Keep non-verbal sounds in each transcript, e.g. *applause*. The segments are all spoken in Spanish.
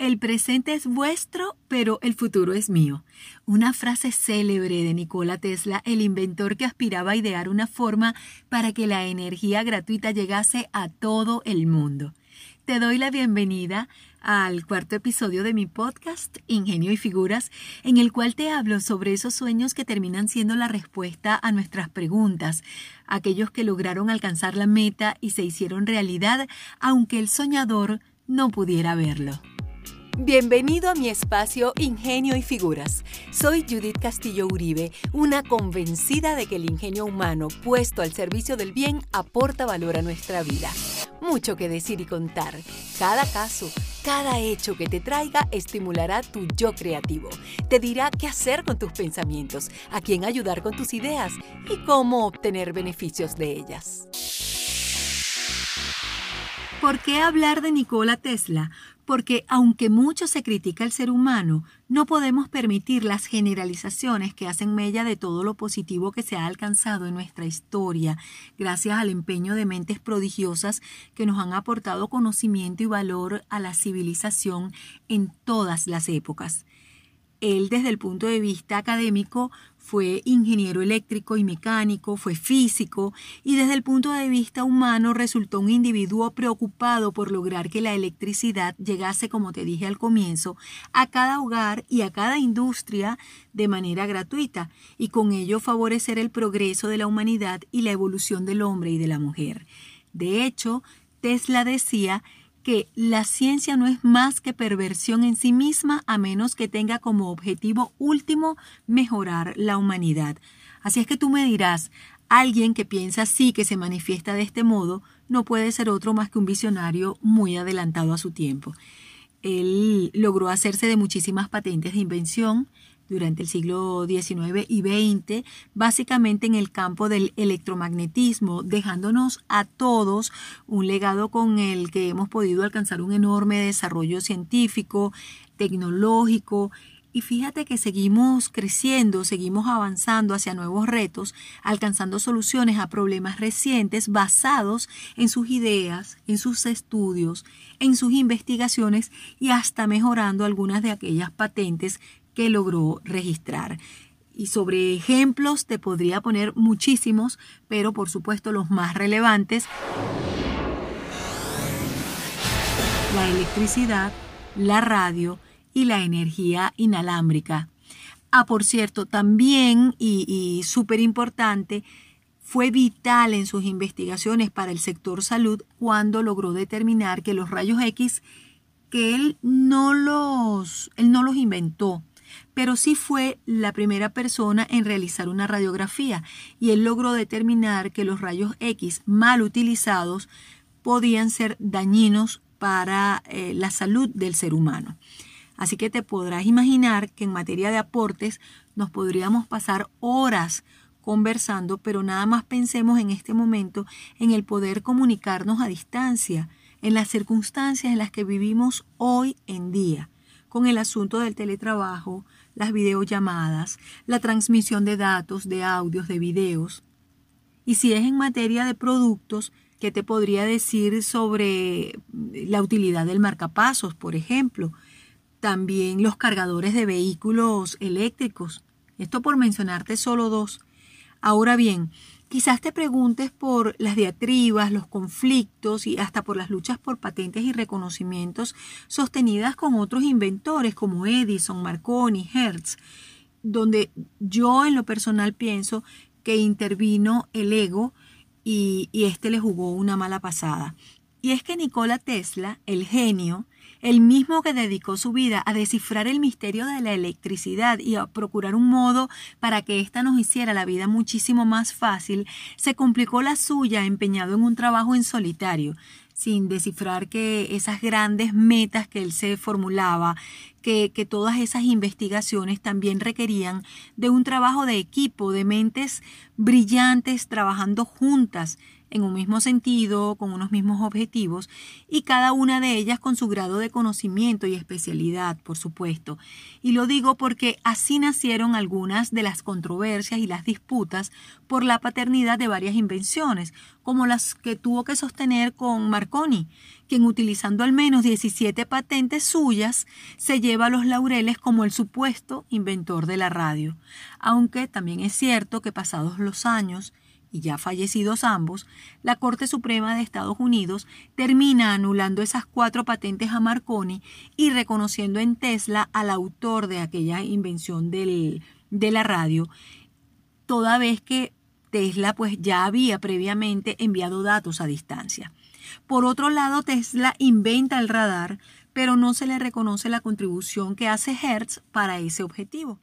El presente es vuestro, pero el futuro es mío. Una frase célebre de Nikola Tesla, el inventor que aspiraba a idear una forma para que la energía gratuita llegase a todo el mundo. Te doy la bienvenida al cuarto episodio de mi podcast Ingenio y Figuras, en el cual te hablo sobre esos sueños que terminan siendo la respuesta a nuestras preguntas, aquellos que lograron alcanzar la meta y se hicieron realidad, aunque el soñador no pudiera verlo. Bienvenido a mi espacio Ingenio y Figuras. Soy Judith Castillo Uribe, una convencida de que el ingenio humano puesto al servicio del bien aporta valor a nuestra vida. Mucho que decir y contar. Cada caso, cada hecho que te traiga estimulará tu yo creativo. Te dirá qué hacer con tus pensamientos, a quién ayudar con tus ideas y cómo obtener beneficios de ellas. ¿Por qué hablar de Nikola Tesla? Porque aunque mucho se critica al ser humano, no podemos permitir las generalizaciones que hacen mella de todo lo positivo que se ha alcanzado en nuestra historia, gracias al empeño de mentes prodigiosas que nos han aportado conocimiento y valor a la civilización en todas las épocas. Él desde el punto de vista académico fue ingeniero eléctrico y mecánico, fue físico y desde el punto de vista humano resultó un individuo preocupado por lograr que la electricidad llegase, como te dije al comienzo, a cada hogar y a cada industria de manera gratuita y con ello favorecer el progreso de la humanidad y la evolución del hombre y de la mujer. De hecho, Tesla decía que la ciencia no es más que perversión en sí misma a menos que tenga como objetivo último mejorar la humanidad. Así es que tú me dirás, alguien que piensa así, que se manifiesta de este modo, no puede ser otro más que un visionario muy adelantado a su tiempo. Él logró hacerse de muchísimas patentes de invención, durante el siglo XIX y XX, básicamente en el campo del electromagnetismo, dejándonos a todos un legado con el que hemos podido alcanzar un enorme desarrollo científico, tecnológico y fíjate que seguimos creciendo, seguimos avanzando hacia nuevos retos, alcanzando soluciones a problemas recientes basados en sus ideas, en sus estudios, en sus investigaciones y hasta mejorando algunas de aquellas patentes que logró registrar. Y sobre ejemplos te podría poner muchísimos, pero por supuesto los más relevantes. La electricidad, la radio y la energía inalámbrica. Ah, por cierto, también y, y súper importante, fue vital en sus investigaciones para el sector salud cuando logró determinar que los rayos X, que él no los, él no los inventó, pero sí fue la primera persona en realizar una radiografía y él logró determinar que los rayos X mal utilizados podían ser dañinos para eh, la salud del ser humano. Así que te podrás imaginar que en materia de aportes nos podríamos pasar horas conversando, pero nada más pensemos en este momento en el poder comunicarnos a distancia, en las circunstancias en las que vivimos hoy en día con el asunto del teletrabajo, las videollamadas, la transmisión de datos, de audios, de videos. Y si es en materia de productos, ¿qué te podría decir sobre la utilidad del marcapasos, por ejemplo? También los cargadores de vehículos eléctricos. Esto por mencionarte solo dos. Ahora bien, Quizás te preguntes por las diatribas, los conflictos y hasta por las luchas por patentes y reconocimientos sostenidas con otros inventores como Edison, Marconi, Hertz, donde yo en lo personal pienso que intervino el ego y, y este le jugó una mala pasada. Y es que Nikola Tesla, el genio, el mismo que dedicó su vida a descifrar el misterio de la electricidad y a procurar un modo para que ésta nos hiciera la vida muchísimo más fácil, se complicó la suya empeñado en un trabajo en solitario, sin descifrar que esas grandes metas que él se formulaba, que, que, todas esas investigaciones también requerían de un trabajo de equipo, de mentes brillantes trabajando juntas en un mismo sentido, con unos mismos objetivos, y cada una de ellas con su grado de conocimiento y especialidad, por supuesto. Y lo digo porque así nacieron algunas de las controversias y las disputas por la paternidad de varias invenciones, como las que tuvo que sostener con Marconi, quien utilizando al menos 17 patentes suyas se lleva los laureles como el supuesto inventor de la radio. Aunque también es cierto que pasados los años, y ya fallecidos ambos, la Corte Suprema de Estados Unidos termina anulando esas cuatro patentes a Marconi y reconociendo en Tesla al autor de aquella invención de la radio, toda vez que Tesla pues ya había previamente enviado datos a distancia. Por otro lado, Tesla inventa el radar, pero no se le reconoce la contribución que hace Hertz para ese objetivo.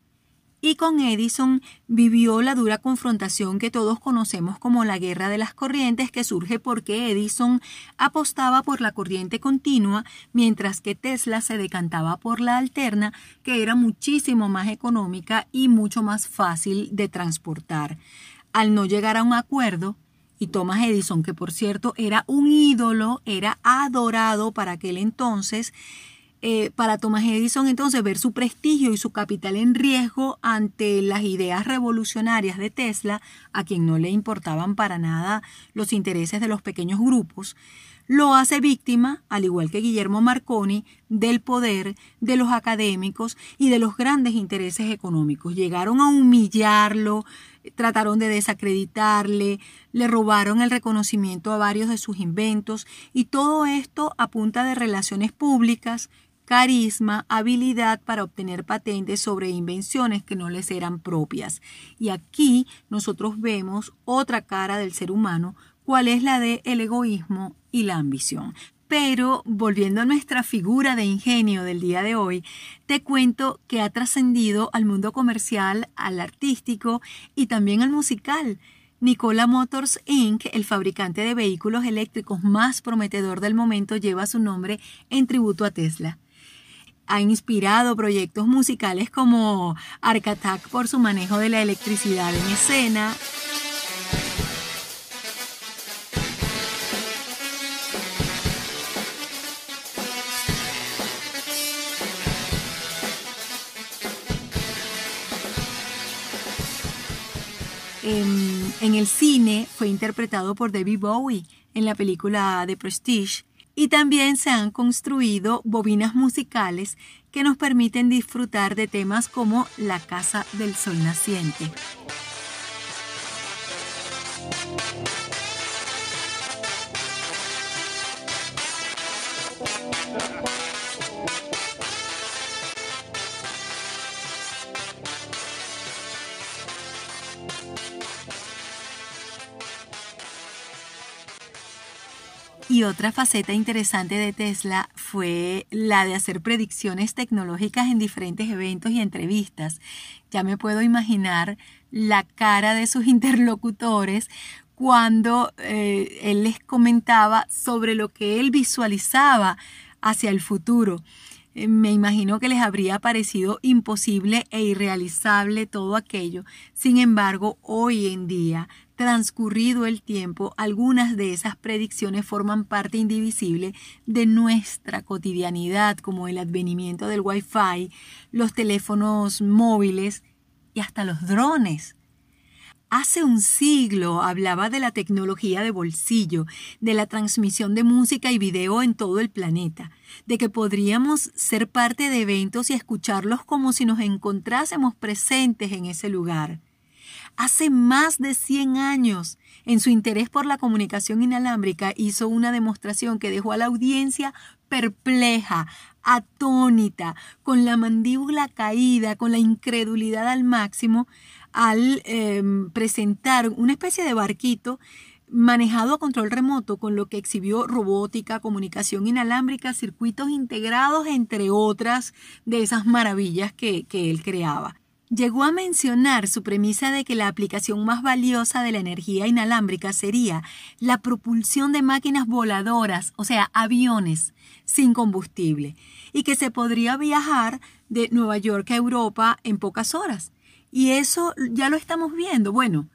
Y con Edison vivió la dura confrontación que todos conocemos como la guerra de las corrientes que surge porque Edison apostaba por la corriente continua mientras que Tesla se decantaba por la alterna que era muchísimo más económica y mucho más fácil de transportar. Al no llegar a un acuerdo, y Thomas Edison, que por cierto era un ídolo, era adorado para aquel entonces, eh, para Thomas Edison entonces ver su prestigio y su capital en riesgo ante las ideas revolucionarias de Tesla, a quien no le importaban para nada los intereses de los pequeños grupos, lo hace víctima, al igual que Guillermo Marconi, del poder, de los académicos y de los grandes intereses económicos. Llegaron a humillarlo, trataron de desacreditarle, le robaron el reconocimiento a varios de sus inventos y todo esto a punta de relaciones públicas, carisma, habilidad para obtener patentes sobre invenciones que no les eran propias. Y aquí nosotros vemos otra cara del ser humano, cuál es la de el egoísmo y la ambición. Pero volviendo a nuestra figura de ingenio del día de hoy, te cuento que ha trascendido al mundo comercial, al artístico y también al musical. Nikola Motors Inc., el fabricante de vehículos eléctricos más prometedor del momento, lleva su nombre en tributo a Tesla. Ha inspirado proyectos musicales como Arc Attack por su manejo de la electricidad en escena, en, el cine fue interpretado por David Bowie en la película The Prestige y también se han construido bobinas musicales que nos permiten disfrutar de temas como La Casa del Sol Naciente. Otra faceta interesante de Tesla fue la de hacer predicciones tecnológicas en diferentes eventos y entrevistas. Ya me puedo imaginar la cara de sus *laughs* interlocutores cuando eh, él les comentaba sobre lo que él visualizaba hacia el futuro. Eh, me imagino que les habría parecido imposible e irrealizable todo aquello. Sin embargo, hoy en día transcurrido el tiempo, algunas de esas predicciones forman parte indivisible de nuestra cotidianidad, como el advenimiento del Wi-Fi, los teléfonos móviles y hasta los drones. Hace un siglo hablaba de la tecnología de bolsillo, de la transmisión de música y video en todo el planeta, de que podríamos ser parte de eventos y escucharlos como si nos encontrásemos presentes en ese lugar hace más de 100 años, en su interés por la comunicación inalámbrica, hizo una demostración que dejó a la audiencia perpleja, atónita, con la mandíbula caída, con la incredulidad al máximo, al em, presentar una especie de barquito manejado a control remoto, con lo que exhibió robótica, comunicación inalámbrica, circuitos integrados, entre otras de esas maravillas que él creaba. Llegó a mencionar su premisa de que la aplicación más valiosa de la energía inalámbrica sería la propulsión de máquinas voladoras, o sea, aviones sin combustible, y que se podría viajar de Nueva York a Europa en pocas horas. Y eso ya lo estamos viendo. Bueno,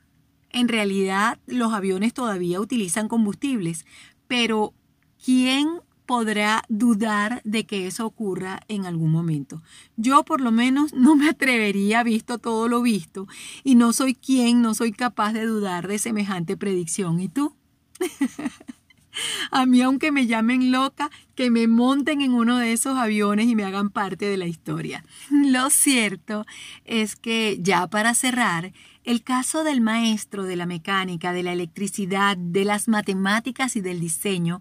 En realidad, los aviones todavía utilizan combustibles, pero ¿quién podrá dudar de que eso ocurra en algún momento. Yo por lo menos *laughs* no me atrevería, visto todo lo visto, y no soy quien, no soy capaz de dudar de semejante predicción. ¿Y tú? *laughs* A mí, aunque me llamen loca, que me monten en uno de esos aviones y me hagan parte de la historia. *laughs* Lo cierto es que, ya para cerrar, el caso del maestro de la mecánica, de la electricidad, de las matemáticas y del diseño,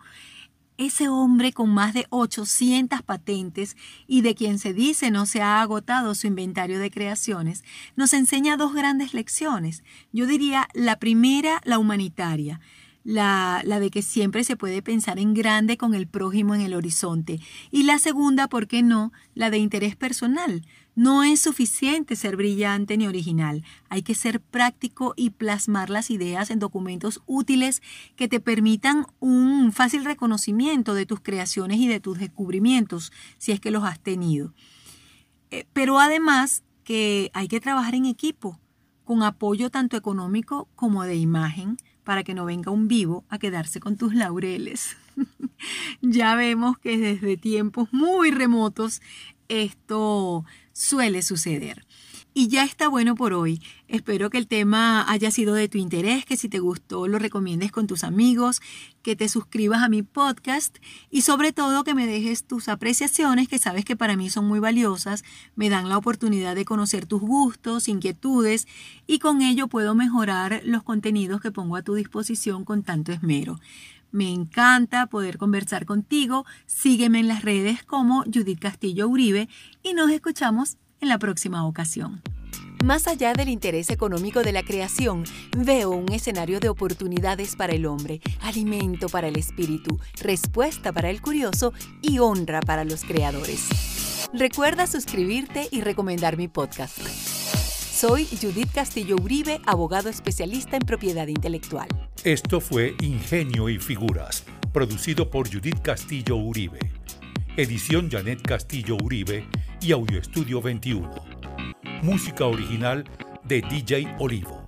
ese hombre con más de 800 patentes y de quien se dice no se ha agotado su inventario de creaciones, nos enseña dos grandes lecciones. Yo diría la primera, la humanitaria la, la, de que siempre se puede pensar en grande con el prójimo en el horizonte. Y la segunda, ¿por qué no?, la de interés personal. No es suficiente ser brillante ni original. Hay que ser práctico y plasmar las ideas en documentos útiles que te permitan un fácil reconocimiento de tus creaciones y de tus descubrimientos, si es que los has tenido. Eh, pero además que hay que trabajar en equipo, con apoyo tanto económico como de imagen, para que no venga un vivo a quedarse con tus laureles. *laughs* ya vemos que desde tiempos muy remotos esto suele suceder. Y ya está bueno por hoy. Espero que el tema haya sido de tu interés, que si te gustó lo recomiendes con tus amigos, que te suscribas a mi podcast y sobre todo que me dejes tus apreciaciones, que sabes que para mí son muy valiosas, me dan la oportunidad de conocer tus gustos, inquietudes y con ello puedo mejorar los contenidos que pongo a tu disposición con tanto esmero. Me encanta poder conversar contigo. Sígueme en las redes como Judith Castillo Uribe y nos escuchamos en la próxima ocasión. Más allá del interés económico de la creación, veo un escenario de oportunidades para el hombre, alimento para el espíritu, respuesta para el curioso y honra para los creadores. Recuerda suscribirte y recomendar mi podcast. Soy Judith Castillo Uribe, abogado especialista en propiedad intelectual. Esto fue Ingenio y Figuras, producido por Judith Castillo Uribe. Edición Janet Castillo Uribe y Audio Estudio 21. Música original de DJ Olivo.